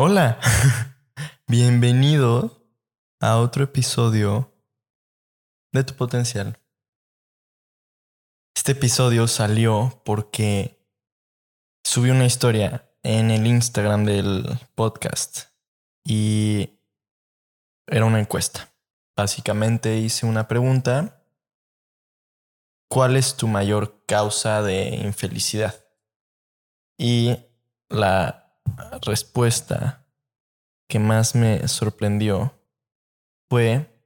Hola, bienvenido a otro episodio de Tu Potencial. Este episodio salió porque subí una historia en el Instagram del podcast y era una encuesta. Básicamente hice una pregunta. ¿Cuál es tu mayor causa de infelicidad? Y la respuesta que más me sorprendió fue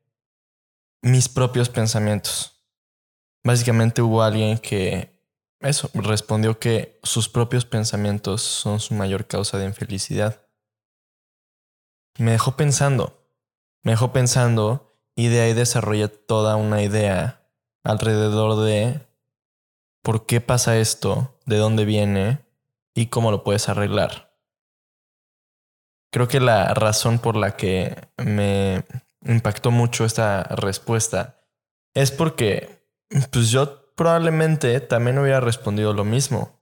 mis propios pensamientos. Básicamente hubo alguien que, eso, respondió que sus propios pensamientos son su mayor causa de infelicidad. Me dejó pensando, me dejó pensando y de ahí desarrollé toda una idea alrededor de por qué pasa esto, de dónde viene y cómo lo puedes arreglar. Creo que la razón por la que me impactó mucho esta respuesta es porque pues yo probablemente también hubiera respondido lo mismo.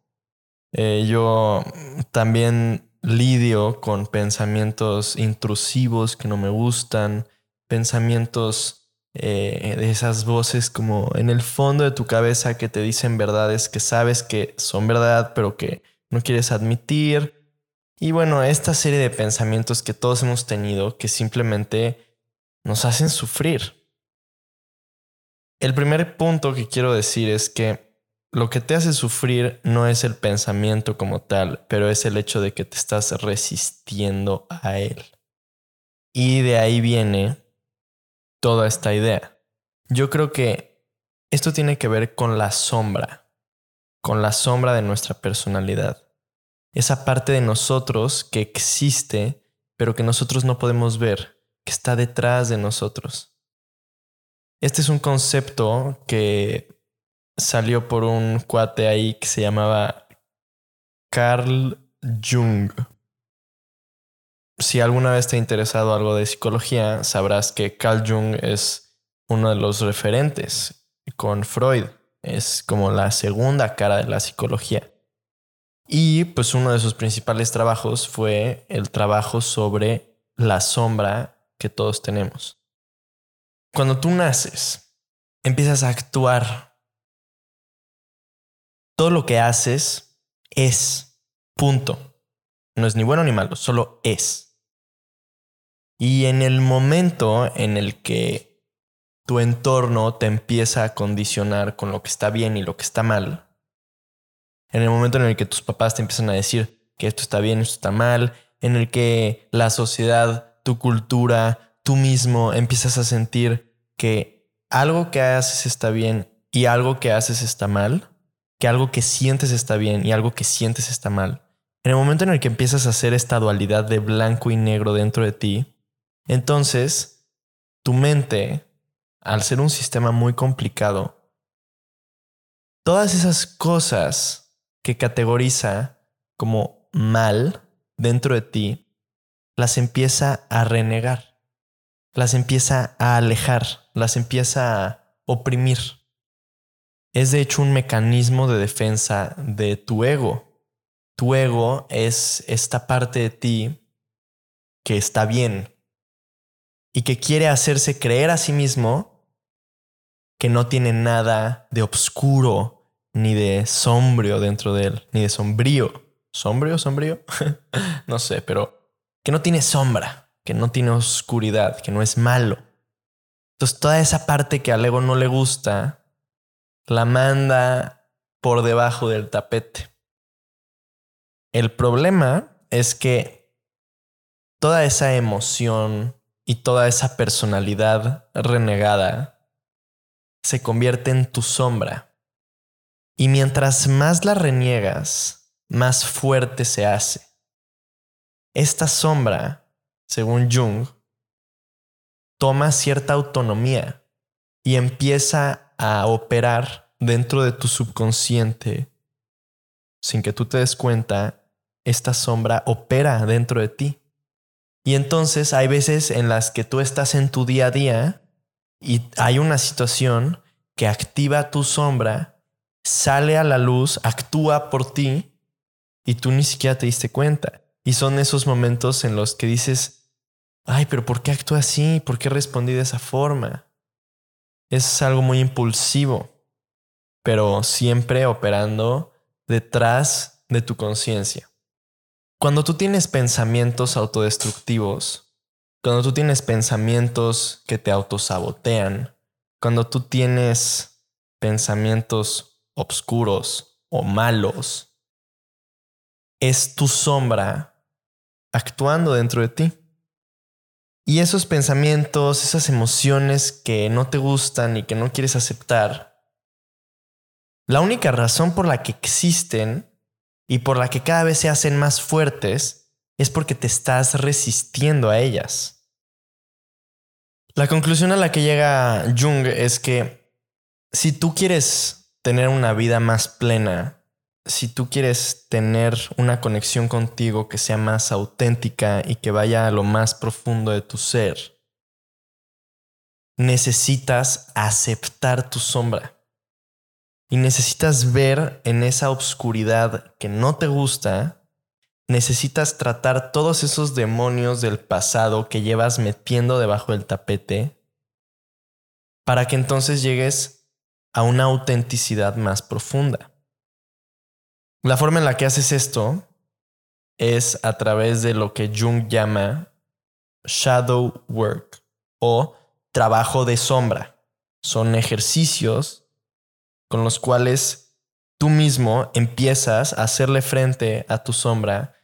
Eh, yo también lidio con pensamientos intrusivos que no me gustan, pensamientos eh, de esas voces como en el fondo de tu cabeza que te dicen verdades que sabes que son verdad, pero que no quieres admitir. Y bueno, esta serie de pensamientos que todos hemos tenido que simplemente nos hacen sufrir. El primer punto que quiero decir es que lo que te hace sufrir no es el pensamiento como tal, pero es el hecho de que te estás resistiendo a él. Y de ahí viene toda esta idea. Yo creo que esto tiene que ver con la sombra con la sombra de nuestra personalidad. Esa parte de nosotros que existe, pero que nosotros no podemos ver, que está detrás de nosotros. Este es un concepto que salió por un cuate ahí que se llamaba Carl Jung. Si alguna vez te ha interesado algo de psicología, sabrás que Carl Jung es uno de los referentes con Freud. Es como la segunda cara de la psicología. Y pues uno de sus principales trabajos fue el trabajo sobre la sombra que todos tenemos. Cuando tú naces, empiezas a actuar. Todo lo que haces es punto. No es ni bueno ni malo, solo es. Y en el momento en el que tu entorno te empieza a condicionar con lo que está bien y lo que está mal, en el momento en el que tus papás te empiezan a decir que esto está bien, esto está mal, en el que la sociedad, tu cultura, tú mismo empiezas a sentir que algo que haces está bien y algo que haces está mal, que algo que sientes está bien y algo que sientes está mal. En el momento en el que empiezas a hacer esta dualidad de blanco y negro dentro de ti, entonces tu mente al ser un sistema muy complicado, todas esas cosas que categoriza como mal dentro de ti, las empieza a renegar, las empieza a alejar, las empieza a oprimir. Es de hecho un mecanismo de defensa de tu ego. Tu ego es esta parte de ti que está bien y que quiere hacerse creer a sí mismo que no tiene nada de oscuro ni de sombrío dentro de él, ni de sombrío. ¿Sombrío, sombrío? no sé, pero que no tiene sombra, que no tiene oscuridad, que no es malo. Entonces toda esa parte que al ego no le gusta, la manda por debajo del tapete. El problema es que toda esa emoción y toda esa personalidad renegada se convierte en tu sombra. Y mientras más la reniegas, más fuerte se hace. Esta sombra, según Jung, toma cierta autonomía y empieza a operar dentro de tu subconsciente. Sin que tú te des cuenta, esta sombra opera dentro de ti. Y entonces hay veces en las que tú estás en tu día a día y hay una situación que activa tu sombra, sale a la luz, actúa por ti y tú ni siquiera te diste cuenta. Y son esos momentos en los que dices, ay, pero ¿por qué actúa así? ¿Por qué respondí de esa forma? Es algo muy impulsivo, pero siempre operando detrás de tu conciencia. Cuando tú tienes pensamientos autodestructivos, cuando tú tienes pensamientos que te autosabotean, cuando tú tienes pensamientos obscuros o malos, es tu sombra actuando dentro de ti. Y esos pensamientos, esas emociones que no te gustan y que no quieres aceptar, la única razón por la que existen y por la que cada vez se hacen más fuertes es porque te estás resistiendo a ellas. La conclusión a la que llega Jung es que si tú quieres tener una vida más plena, si tú quieres tener una conexión contigo que sea más auténtica y que vaya a lo más profundo de tu ser, necesitas aceptar tu sombra. Y necesitas ver en esa oscuridad que no te gusta, necesitas tratar todos esos demonios del pasado que llevas metiendo debajo del tapete para que entonces llegues a una autenticidad más profunda. La forma en la que haces esto es a través de lo que Jung llama shadow work o trabajo de sombra. Son ejercicios con los cuales tú mismo empiezas a hacerle frente a tu sombra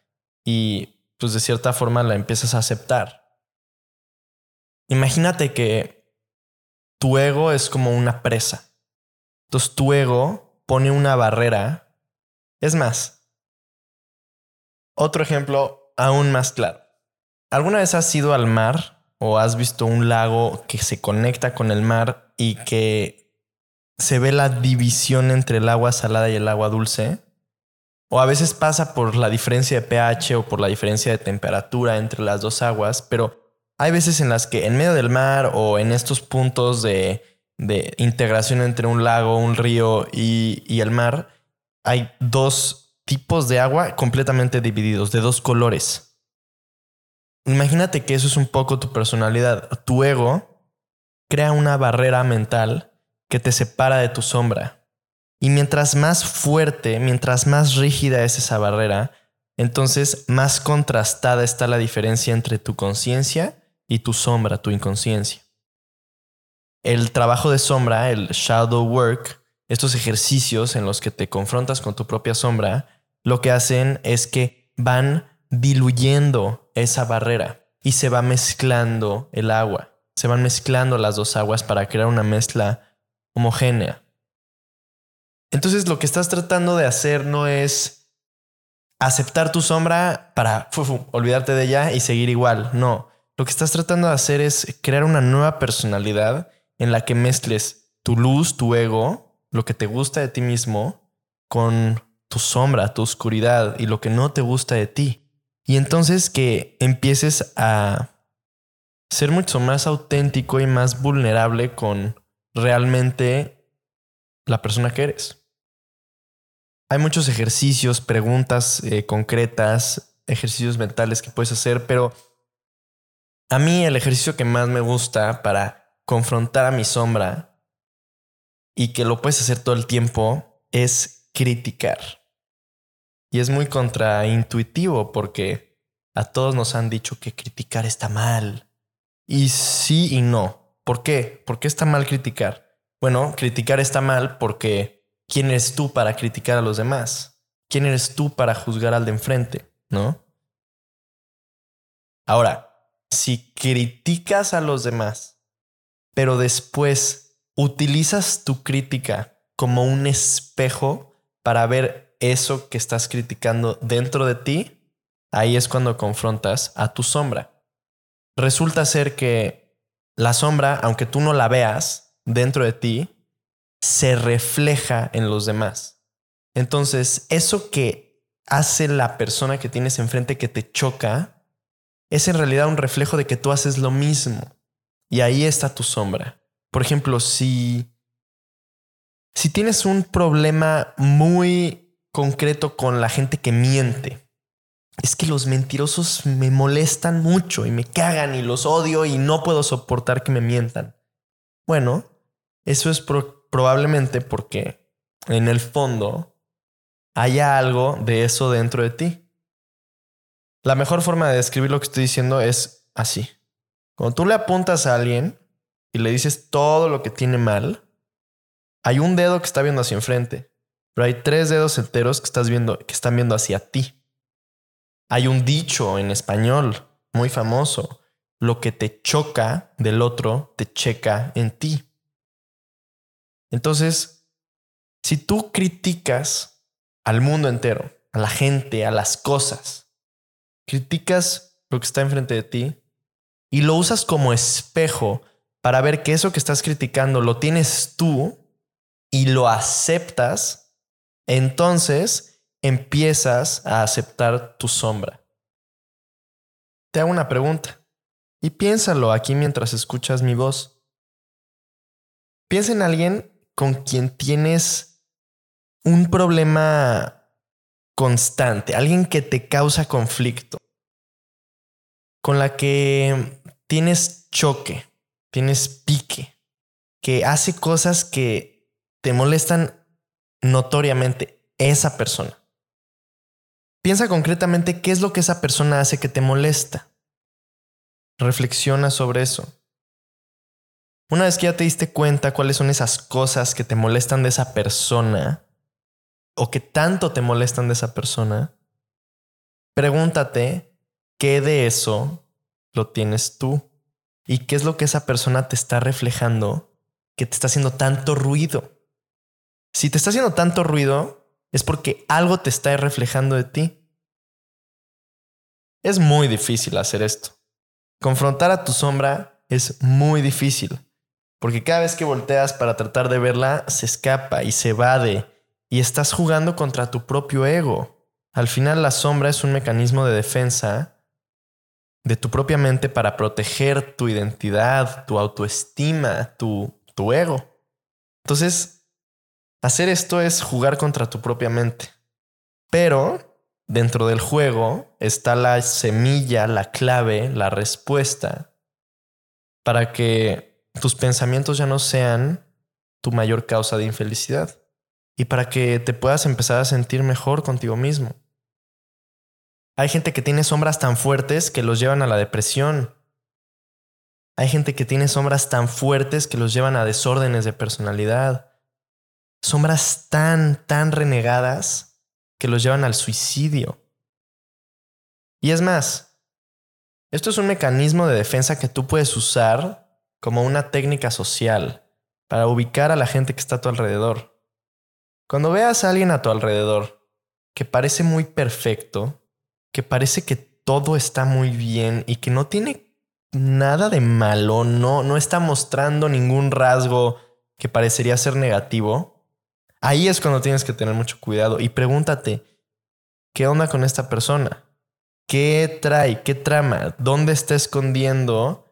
y pues de cierta forma la empiezas a aceptar. Imagínate que tu ego es como una presa. Entonces tu ego pone una barrera es más, otro ejemplo aún más claro. ¿Alguna vez has ido al mar o has visto un lago que se conecta con el mar y que se ve la división entre el agua salada y el agua dulce? O a veces pasa por la diferencia de pH o por la diferencia de temperatura entre las dos aguas, pero hay veces en las que en medio del mar o en estos puntos de, integración entre un lago, un río y el mar, hay dos tipos de agua completamente divididos, de dos colores. Imagínate que eso es un poco tu personalidad. Tu ego crea una barrera mental que te separa de tu sombra. Y mientras más fuerte, mientras más rígida es esa barrera, entonces más contrastada está la diferencia entre tu conciencia y tu sombra, tu inconsciencia. El trabajo de sombra, el shadow work, estos ejercicios en los que te confrontas con tu propia sombra, lo que hacen es que van diluyendo esa barrera y se va mezclando el agua. Se van mezclando las dos aguas para crear una mezcla homogénea. Entonces lo que estás tratando de hacer no es aceptar tu sombra para olvidarte de ella y seguir igual. No, lo que estás tratando de hacer es crear una nueva personalidad en la que mezcles tu luz, tu ego, lo que te gusta de ti mismo con tu sombra, tu oscuridad y lo que no te gusta de ti. Y entonces que empieces a ser mucho más auténtico y más vulnerable con realmente la persona que eres. Hay muchos ejercicios, preguntas eh, concretas, ejercicios mentales que puedes hacer, pero a mí el ejercicio que más me gusta para confrontar a mi sombra y que lo puedes hacer todo el tiempo es criticar. Y es muy contraintuitivo porque a todos nos han dicho que criticar está mal. Y sí y no. ¿Por qué? ¿Por qué está mal criticar? Bueno, criticar está mal porque ¿quién eres tú para criticar a los demás? ¿Quién eres tú para juzgar al de enfrente? ¿No? Ahora, si criticas a los demás, pero después utilizas tu crítica como un espejo para ver eso que estás criticando dentro de ti, ahí es cuando confrontas a tu sombra. Resulta ser que la sombra, aunque tú no la veas dentro de ti, se refleja en los demás. Entonces, eso que hace la persona que tienes enfrente que te choca, es en realidad un reflejo de que tú haces lo mismo. Y ahí está tu sombra. Por ejemplo, si, si tienes un problema muy concreto con la gente que miente, es que los mentirosos me molestan mucho y me cagan y los odio y no puedo soportar que me mientan. Bueno, eso es probablemente porque en el fondo haya algo de eso dentro de ti. La mejor forma de describir lo que estoy diciendo es así. Cuando tú le apuntas a alguien y le dices todo lo que tiene mal, hay un dedo que está viendo hacia enfrente, pero hay tres dedos enteros que estás viendo que están viendo hacia ti. Hay un dicho en español muy famoso, lo que te choca del otro te checa en ti. Entonces, si tú criticas al mundo entero, a la gente, a las cosas, criticas lo que está enfrente de ti y lo usas como espejo para ver que eso que estás criticando lo tienes tú y lo aceptas, entonces empiezas a aceptar tu sombra. Te hago una pregunta y piénsalo aquí mientras escuchas mi voz. Piensa en alguien con quien tienes un problema constante, alguien que te causa conflicto, con la que tienes choque, tienes pique, que hace cosas que te molestan notoriamente esa persona. Piensa concretamente qué es lo que esa persona hace que te molesta. Reflexiona sobre eso. Una vez que ya te diste cuenta cuáles son esas cosas que te molestan de esa persona o que tanto te molestan de esa persona, pregúntate qué de eso lo tienes tú y qué es lo que esa persona te está reflejando que te está haciendo tanto ruido. Si te está haciendo tanto ruido, es porque algo te está reflejando de ti. Es muy difícil hacer esto. Confrontar a tu sombra es muy difícil. Porque cada vez que volteas para tratar de verla, se escapa y se evade y estás jugando contra tu propio ego. Al final la sombra es un mecanismo de defensa de tu propia mente para proteger tu identidad, tu autoestima, tu, tu ego. Entonces, hacer esto es jugar contra tu propia mente. Pero dentro del juego está la semilla, la clave, la respuesta para que tus pensamientos ya no sean tu mayor causa de infelicidad y para que te puedas empezar a sentir mejor contigo mismo. Hay gente que tiene sombras tan fuertes que los llevan a la depresión. Hay gente que tiene sombras tan fuertes que los llevan a desórdenes de personalidad. Sombras tan, tan renegadas que los llevan al suicidio. Y es más, esto es un mecanismo de defensa que tú puedes usar como una técnica social para ubicar a la gente que está a tu alrededor. Cuando veas a alguien a tu alrededor que parece muy perfecto, que parece que todo está muy bien y que no tiene nada de malo, no, no está mostrando ningún rasgo que parecería ser negativo, ahí es cuando tienes que tener mucho cuidado y pregúntate, ¿qué onda con esta persona? ¿Qué trae? ¿Qué trama? ¿Dónde está escondiendo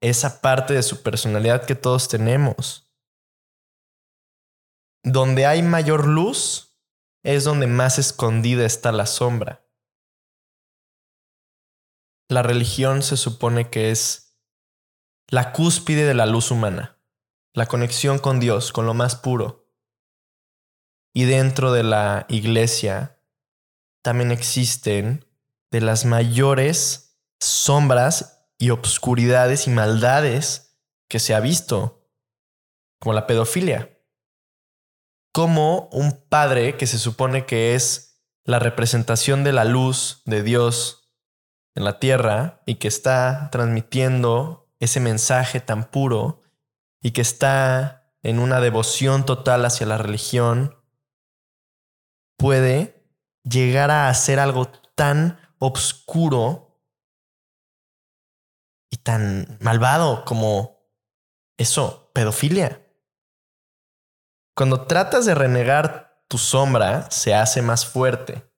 esa parte de su personalidad que todos tenemos. Donde hay mayor luz es donde más escondida está la sombra. La religión se supone que es la cúspide de la luz humana, la conexión con Dios, con lo más puro. Y dentro de la iglesia también existen de las mayores sombras y obscuridades y maldades que se ha visto, como la pedofilia. Como un padre que se supone que es la representación de la luz de Dios en la tierra y que está transmitiendo ese mensaje tan puro y que está en una devoción total hacia la religión, puede llegar a hacer algo tan obscuro y tan malvado como eso, pedofilia. Cuando tratas de renegar tu sombra, se hace más fuerte.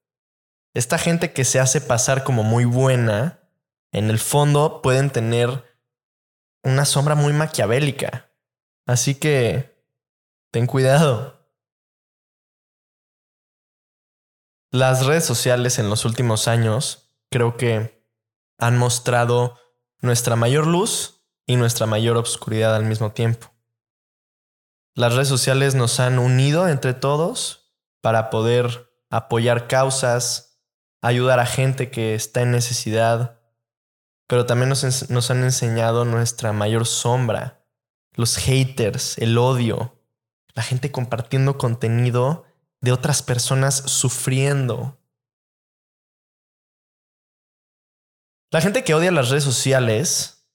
Esta gente que se hace pasar como muy buena, en el fondo pueden tener una sombra muy maquiavélica. Así que ten cuidado. Las redes sociales en los últimos años creo que han mostrado nuestra mayor luz y nuestra mayor obscuridad al mismo tiempo. Las redes sociales nos han unido entre todos para poder apoyar causas, ayudar a gente que está en necesidad, pero también nos, han enseñado nuestra mayor sombra, los haters, el odio, la gente compartiendo contenido de otras personas sufriendo. La gente que odia las redes sociales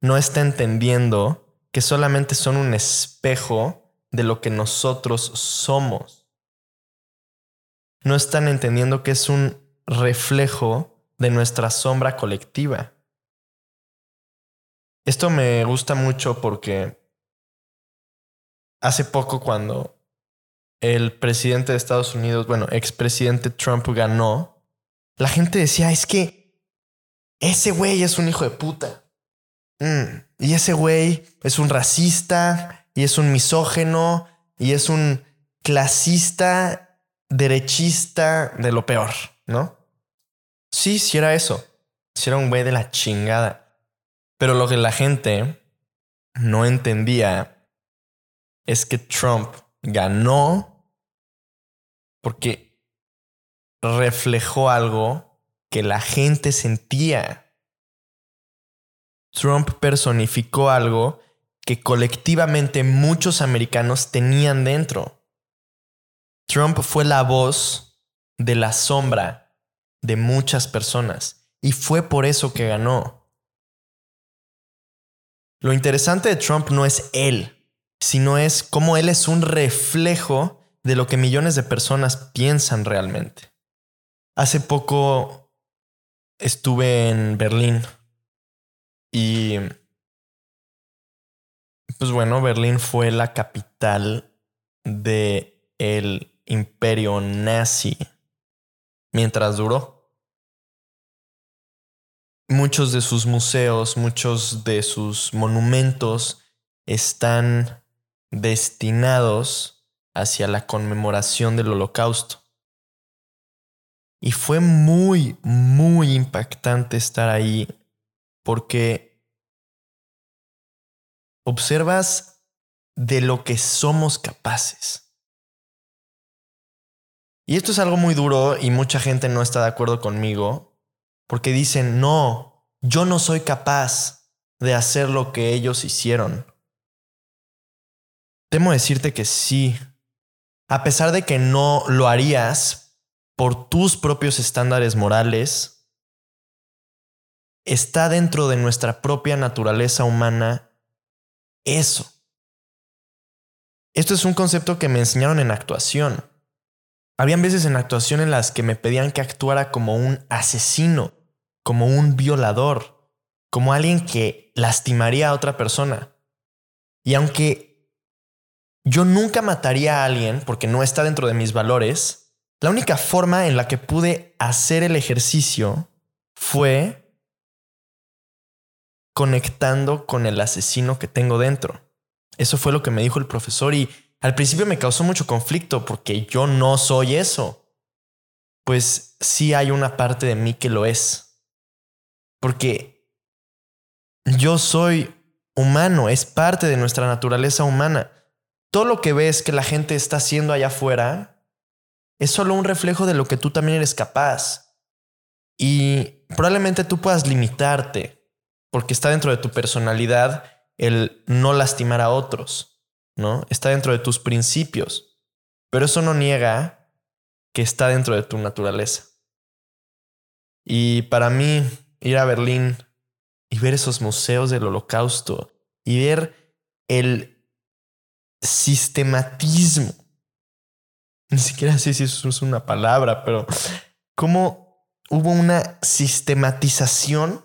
no está entendiendo que solamente son un espejo de lo que nosotros somos. No están entendiendo que es un reflejo de nuestra sombra colectiva. Esto me gusta mucho porque hace poco cuando el presidente de Estados Unidos, bueno, expresidente Trump ganó, la gente decía, es que ese güey es un hijo de puta. Mm, y ese güey es un racista y es un misógeno y es un clasista, derechista de lo peor, ¿no? Sí, sí era eso. Sí era un güey de la chingada. Pero lo que la gente no entendía es que Trump ganó porque reflejó algo que la gente sentía. Trump personificó algo que colectivamente muchos americanos tenían dentro. Trump fue la voz de la sombra de muchas personas y fue por eso que ganó. Lo interesante de Trump no es él, sino es cómo él es un reflejo de lo que millones de personas piensan realmente. Hace poco estuve en Berlín y pues bueno, Berlín fue la capital de el imperio nazi mientras duró. Muchos de sus museos, muchos de sus monumentos están destinados hacia la conmemoración del holocausto. Y fue muy, muy impactante estar ahí porque observas de lo que somos capaces. Y esto es algo muy duro y mucha gente no está de acuerdo conmigo porque dicen, no, yo no soy capaz de hacer lo que ellos hicieron. Temo decirte que sí, a pesar de que no lo harías por tus propios estándares morales, está dentro de nuestra propia naturaleza humana eso. Esto es un concepto que me enseñaron en actuación. Habían veces en actuación en las que me pedían que actuara como un asesino, como un violador, como alguien que lastimaría a otra persona. Y aunque yo nunca mataría a alguien porque no está dentro de mis valores. La única forma en la que pude hacer el ejercicio fue conectando con el asesino que tengo dentro. Eso fue lo que me dijo el profesor y al principio me causó mucho conflicto porque yo no soy eso. Pues sí hay una parte de mí que lo es. Porque yo soy humano, es parte de nuestra naturaleza humana todo lo que ves que la gente está haciendo allá afuera es solo un reflejo de lo que tú también eres capaz. Y probablemente tú puedas limitarte, porque está dentro de tu personalidad el no lastimar a otros, ¿no? Está dentro de tus principios, pero eso no niega que está dentro de tu naturaleza. Y para mí, ir a Berlín y ver esos museos del holocausto y ver el sistematismo. Ni siquiera sé si eso es una palabra, pero cómo hubo una sistematización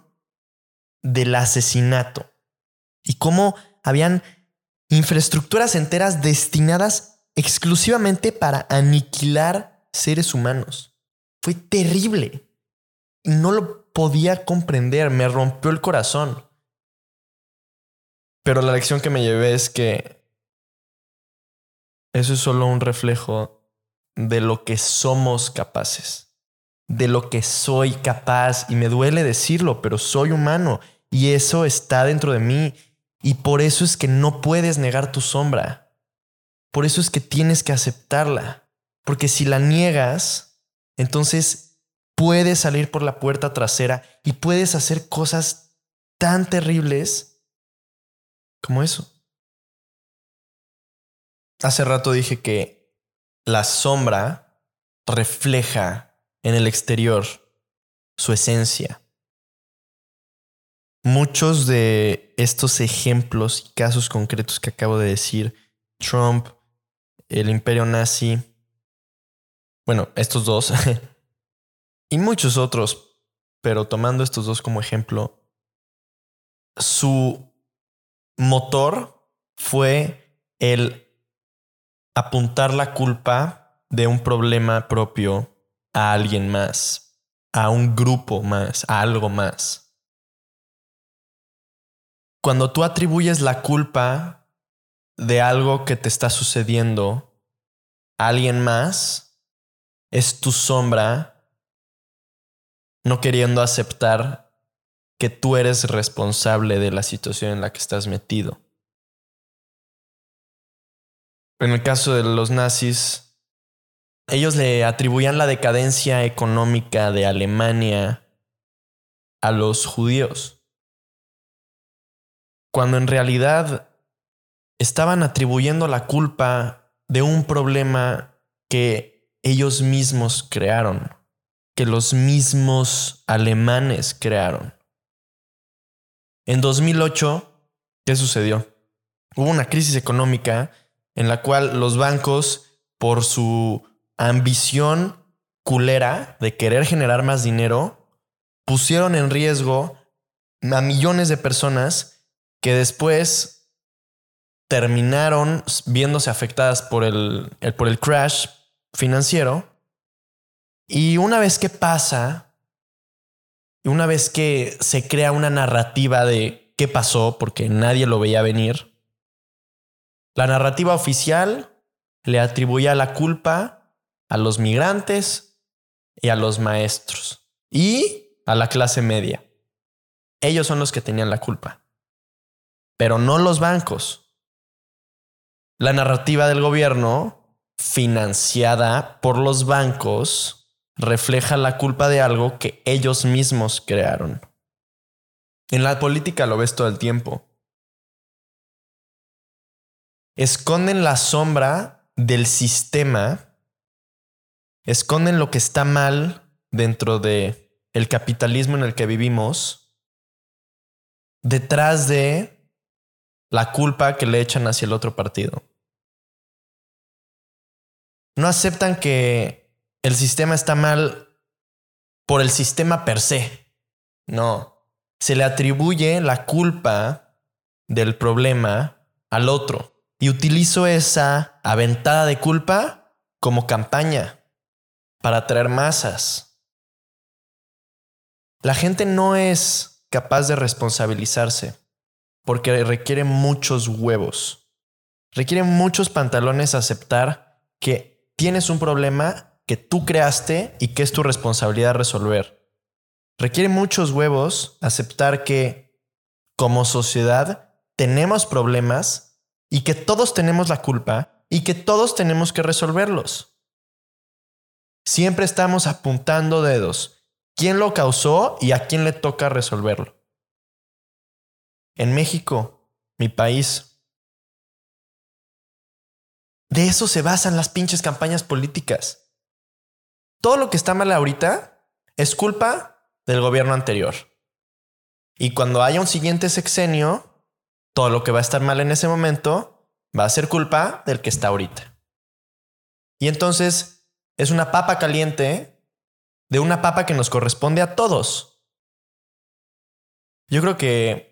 del asesinato y cómo habían infraestructuras enteras destinadas exclusivamente para aniquilar seres humanos. Fue terrible. No lo podía comprender, me rompió el corazón. Pero la lección que me llevé es que eso es solo un reflejo de lo que somos capaces, de lo que soy capaz. Y me duele decirlo, pero soy humano y eso está dentro de mí. Y por eso es que no puedes negar tu sombra. Por eso es que tienes que aceptarla. Porque si la niegas, entonces puedes salir por la puerta trasera y puedes hacer cosas tan terribles como eso. Hace rato dije que la sombra refleja en el exterior su esencia. Muchos de estos ejemplos y casos concretos que acabo de decir, Trump, el imperio nazi, bueno, estos dos, y muchos otros, pero tomando estos dos como ejemplo, su motor fue el apuntar la culpa de un problema propio a alguien más, a un grupo más, a algo más. Cuando tú atribuyes la culpa de algo que te está sucediendo a alguien más, es tu sombra no queriendo aceptar que tú eres responsable de la situación en la que estás metido. En el caso de los nazis, ellos le atribuían la decadencia económica de Alemania a los judíos, cuando en realidad estaban atribuyendo la culpa de un problema que ellos mismos crearon, que los mismos alemanes crearon. En 2008, ¿qué sucedió? Hubo una crisis económica en la cual los bancos, por su ambición culera de querer generar más dinero, pusieron en riesgo a millones de personas que después terminaron viéndose afectadas por el, por el crash financiero. Y una vez que pasa, una vez que se crea una narrativa de qué pasó, porque nadie lo veía venir, la narrativa oficial le atribuía la culpa a los migrantes y a los maestros y a la clase media. Ellos son los que tenían la culpa, pero no los bancos. La narrativa del gobierno, financiada por los bancos, refleja la culpa de algo que ellos mismos crearon. En la política lo ves todo el tiempo esconden la sombra del sistema, esconden lo que está mal dentro de el capitalismo en el que vivimos, detrás de la culpa que le echan hacia el otro partido. No aceptan que el sistema está mal por el sistema per se. No, se le atribuye la culpa del problema al otro. Y utilizo esa aventada de culpa como campaña para atraer masas. La gente no es capaz de responsabilizarse porque requiere muchos huevos. Requiere muchos pantalones aceptar que tienes un problema que tú creaste y que es tu responsabilidad resolver. Requiere muchos huevos aceptar que como sociedad tenemos problemas y que todos tenemos la culpa y que todos tenemos que resolverlos. Siempre estamos apuntando dedos. ¿Quién lo causó y a quién le toca resolverlo? En México, mi país. De eso se basan las pinches campañas políticas. Todo lo que está mal ahorita es culpa del gobierno anterior. Y cuando haya un siguiente sexenio, todo lo que va a estar mal en ese momento va a ser culpa del que está ahorita. Y entonces es una papa caliente de una papa que nos corresponde a todos. Yo creo que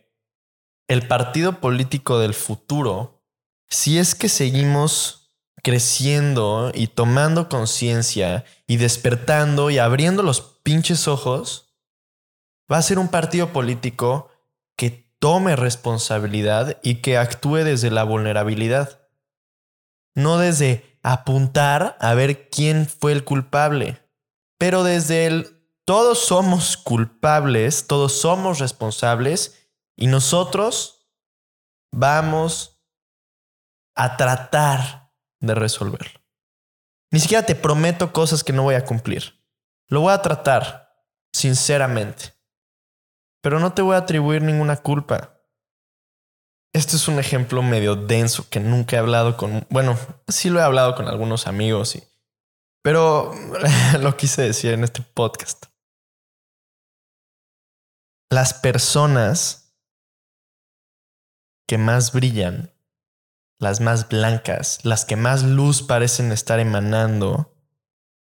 el partido político del futuro, si es que seguimos creciendo y tomando conciencia y despertando y abriendo los pinches ojos, va a ser un partido político que tome responsabilidad y que actúe desde la vulnerabilidad. no desde apuntar a ver quién fue el culpable, pero desde el todos somos culpables, todos somos responsables y nosotros vamos a tratar de resolverlo. Ni siquiera te prometo cosas que no voy a cumplir. Lo voy a tratar, sinceramente. Pero no te voy a atribuir ninguna culpa. Esto es un ejemplo medio denso que nunca he hablado con... Bueno, sí lo he hablado con algunos amigos, y, pero lo quise decir en este podcast las personas que más brillan, las más blancas, las que más luz parecen estar emanando,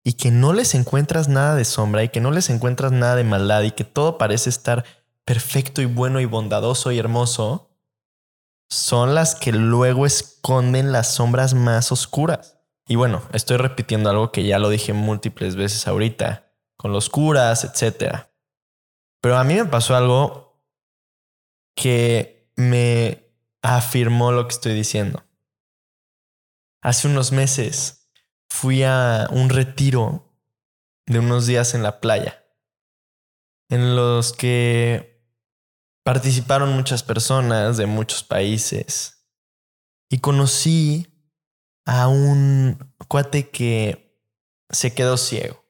y que no les encuentras nada de sombra y que no les encuentras nada de maldad y que todo parece estar perfecto y bueno y bondadoso y hermoso, son las que luego esconden las sombras más oscuras. Y bueno, estoy repitiendo algo que ya lo dije múltiples veces ahorita, con los curas, etcétera. Pero a mí me pasó algo que me afirmó lo que estoy diciendo. Hace unos meses fui a un retiro de unos días en la playa, en los que participaron muchas personas de muchos países y conocí a un cuate que se quedó ciego.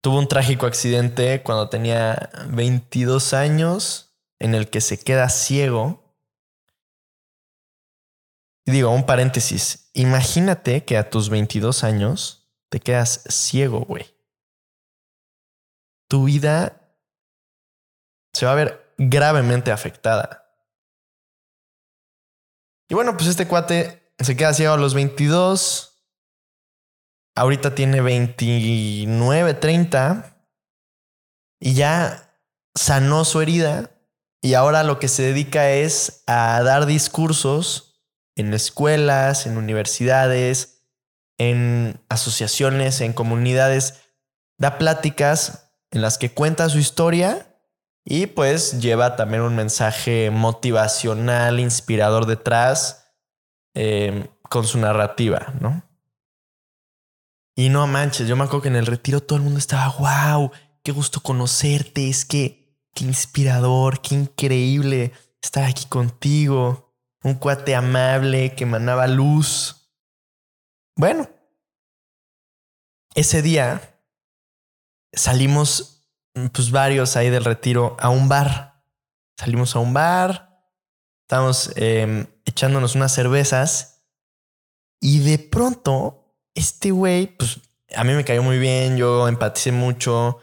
Tuvo un trágico accidente cuando tenía 22 años en el que se queda ciego. Digo, un paréntesis, imagínate que a tus 22 años te quedas ciego, güey. Tu vida se va a ver gravemente afectada. Y bueno, pues este cuate se queda ciego a los 22 ahorita tiene 29, 30 y ya sanó su herida y ahora lo que se dedica es a dar discursos en escuelas, en universidades, en asociaciones, en comunidades, da pláticas en las que cuenta su historia y pues lleva también un mensaje motivacional, inspirador detrás eh, con su narrativa, ¿no? Y no manches, yo me acuerdo que en el retiro todo el mundo estaba, wow, qué gusto conocerte, es que qué inspirador, qué increíble estar aquí contigo, un cuate amable que emanaba luz. Bueno, ese día salimos, pues varios ahí del retiro, a un bar. Salimos a un bar, estábamos em, echándonos unas cervezas y de pronto este güey, pues a mí me cayó muy bien, yo empaticé mucho,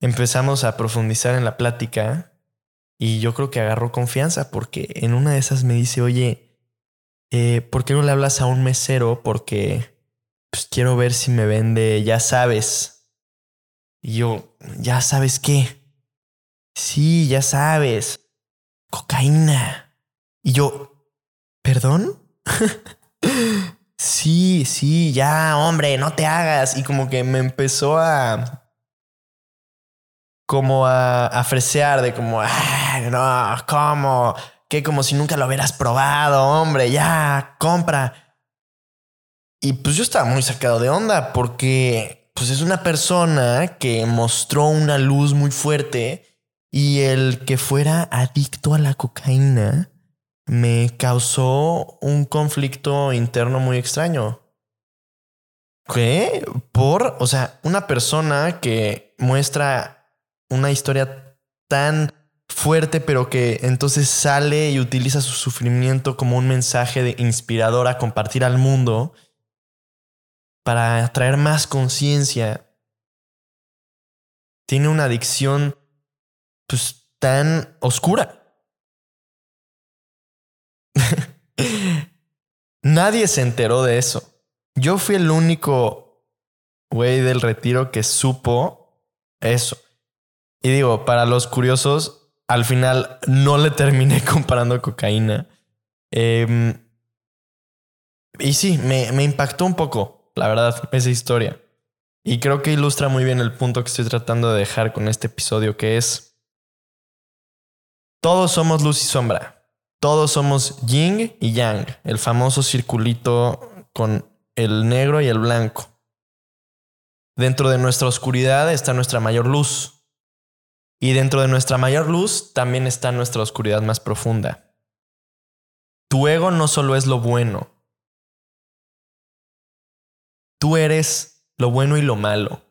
empezamos a profundizar en la plática y yo creo que agarró confianza porque en una de esas me dice, oye, eh, ¿por qué no le hablas a un mesero? Porque pues, quiero ver si me vende, ya sabes. Y yo, ¿ya sabes qué? Sí, ya sabes. Cocaína. Y yo, ¿perdón? sí, sí, ya, hombre, no te hagas. Y como que me empezó a... Como a, a fresear de como, no, ¿cómo? Que como si nunca lo hubieras probado, hombre, ya, compra. Y pues yo estaba muy sacado de onda porque pues es una persona que mostró una luz muy fuerte y el que fuera adicto a la cocaína me causó un conflicto interno muy extraño. ¿Qué? Por, o sea, una persona que muestra una historia tan fuerte, pero que entonces sale y utiliza su sufrimiento como un mensaje de inspirador a compartir al mundo para traer más conciencia. Tiene una adicción pues tan oscura. Nadie se enteró de eso. Yo fui el único güey del retiro que supo eso. Y digo, para los curiosos, al final no le terminé comparando cocaína. Em, y sí, me, me impactó un poco, la verdad, esa historia. Y creo que ilustra muy bien el punto que estoy tratando de dejar con este episodio, que es, todos somos luz y sombra. Todos somos yin y yang, el famoso circulito con el negro y el blanco. Dentro de nuestra oscuridad está nuestra mayor luz. Y dentro de nuestra mayor luz también está nuestra oscuridad más profunda. Tu ego no solo es lo bueno. Tú eres lo bueno y lo malo.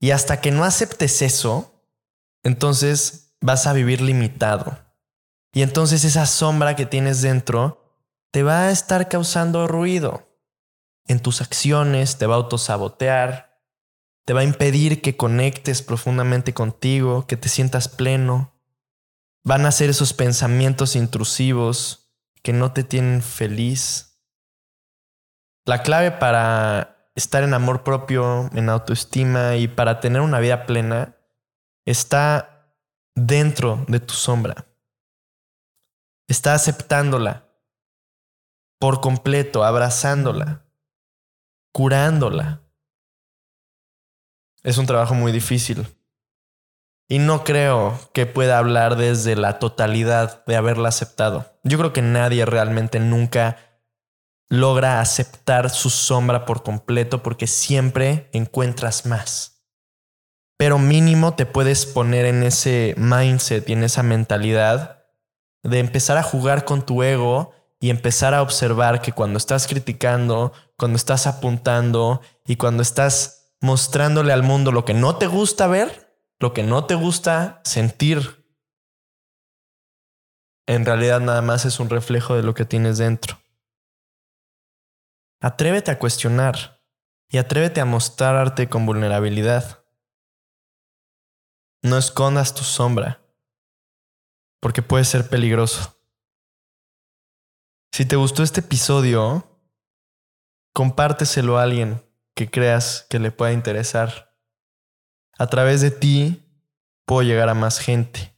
Y hasta que no aceptes eso, entonces vas a vivir limitado. Y entonces esa sombra que tienes dentro te va a estar causando ruido en tus acciones, te va a autosabotear, te va a impedir que conectes profundamente contigo, que te sientas pleno. Van a ser esos pensamientos intrusivos que no te tienen feliz. La clave para estar en amor propio, en autoestima y para tener una vida plena está dentro de tu sombra. Está aceptándola por completo, abrazándola curándola. Es un trabajo muy difícil. Y no creo que pueda hablar desde la totalidad de haberla aceptado. Yo creo que nadie realmente nunca logra aceptar su sombra por completo porque siempre encuentras más. Pero mínimo te puedes poner en ese mindset y en esa mentalidad de empezar a jugar con tu ego y empezar a observar que cuando estás criticando, cuando estás apuntando y cuando estás mostrándole al mundo lo que no te gusta ver, lo que no te gusta sentir, en realidad nada más es un reflejo de lo que tienes dentro. Atrévete a cuestionar y atrévete a mostrarte con vulnerabilidad. No escondas tu sombra, porque puede ser peligroso. Si te gustó este episodio, compárteselo a alguien que creas que le pueda interesar. A través de ti puedo llegar a más gente.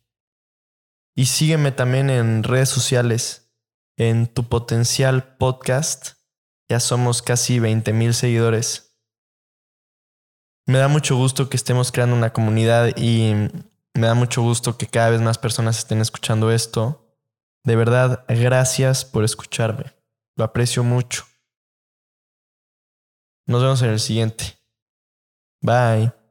Y sígueme también en redes sociales, en tu potencial podcast. Ya somos casi 20 mil seguidores. Me da mucho gusto que estemos creando una comunidad y me da mucho gusto que cada vez más personas estén escuchando esto. De verdad, gracias por escucharme. Lo aprecio mucho. Nos vemos en el siguiente. Bye.